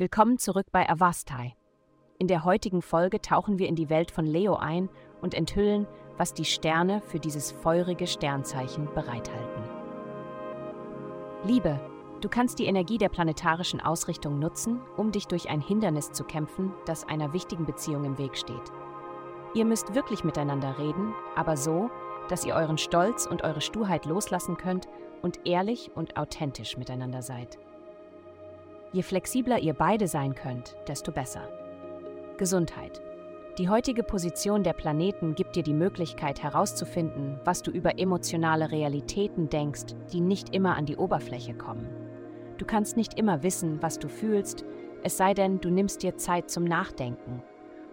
Willkommen zurück bei Avastai. In der heutigen Folge tauchen wir in die Welt von Leo ein und enthüllen, was die Sterne für dieses feurige Sternzeichen bereithalten. Liebe, du kannst die Energie der planetarischen Ausrichtung nutzen, um dich durch ein Hindernis zu kämpfen, das einer wichtigen Beziehung im Weg steht. Ihr müsst wirklich miteinander reden, aber so, dass ihr euren Stolz und eure Sturheit loslassen könnt und ehrlich und authentisch miteinander seid. Je flexibler ihr beide sein könnt, desto besser. Gesundheit. Die heutige Position der Planeten gibt dir die Möglichkeit herauszufinden, was du über emotionale Realitäten denkst, die nicht immer an die Oberfläche kommen. Du kannst nicht immer wissen, was du fühlst, es sei denn, du nimmst dir Zeit zum Nachdenken.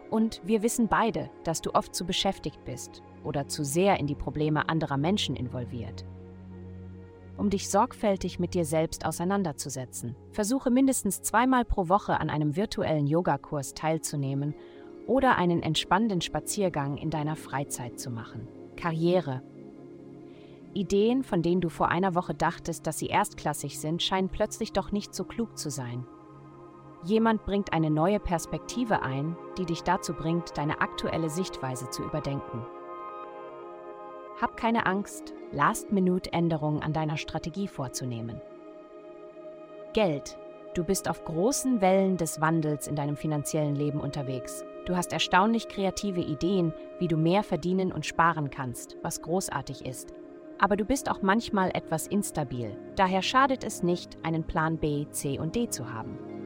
Und wir wissen beide, dass du oft zu beschäftigt bist oder zu sehr in die Probleme anderer Menschen involviert um dich sorgfältig mit dir selbst auseinanderzusetzen. Versuche mindestens zweimal pro Woche an einem virtuellen Yogakurs teilzunehmen oder einen entspannenden Spaziergang in deiner Freizeit zu machen. Karriere. Ideen, von denen du vor einer Woche dachtest, dass sie erstklassig sind, scheinen plötzlich doch nicht so klug zu sein. Jemand bringt eine neue Perspektive ein, die dich dazu bringt, deine aktuelle Sichtweise zu überdenken. Hab keine Angst, Last-Minute-Änderungen an deiner Strategie vorzunehmen. Geld. Du bist auf großen Wellen des Wandels in deinem finanziellen Leben unterwegs. Du hast erstaunlich kreative Ideen, wie du mehr verdienen und sparen kannst, was großartig ist. Aber du bist auch manchmal etwas instabil. Daher schadet es nicht, einen Plan B, C und D zu haben.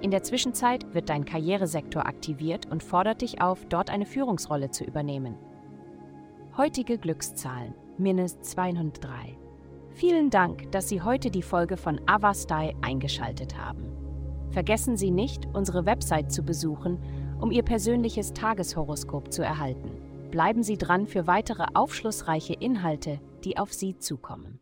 In der Zwischenzeit wird dein Karrieresektor aktiviert und fordert dich auf, dort eine Führungsrolle zu übernehmen. Heutige Glückszahlen minus 203. Vielen Dank, dass Sie heute die Folge von Avastai eingeschaltet haben. Vergessen Sie nicht, unsere Website zu besuchen, um Ihr persönliches Tageshoroskop zu erhalten. Bleiben Sie dran für weitere aufschlussreiche Inhalte, die auf Sie zukommen.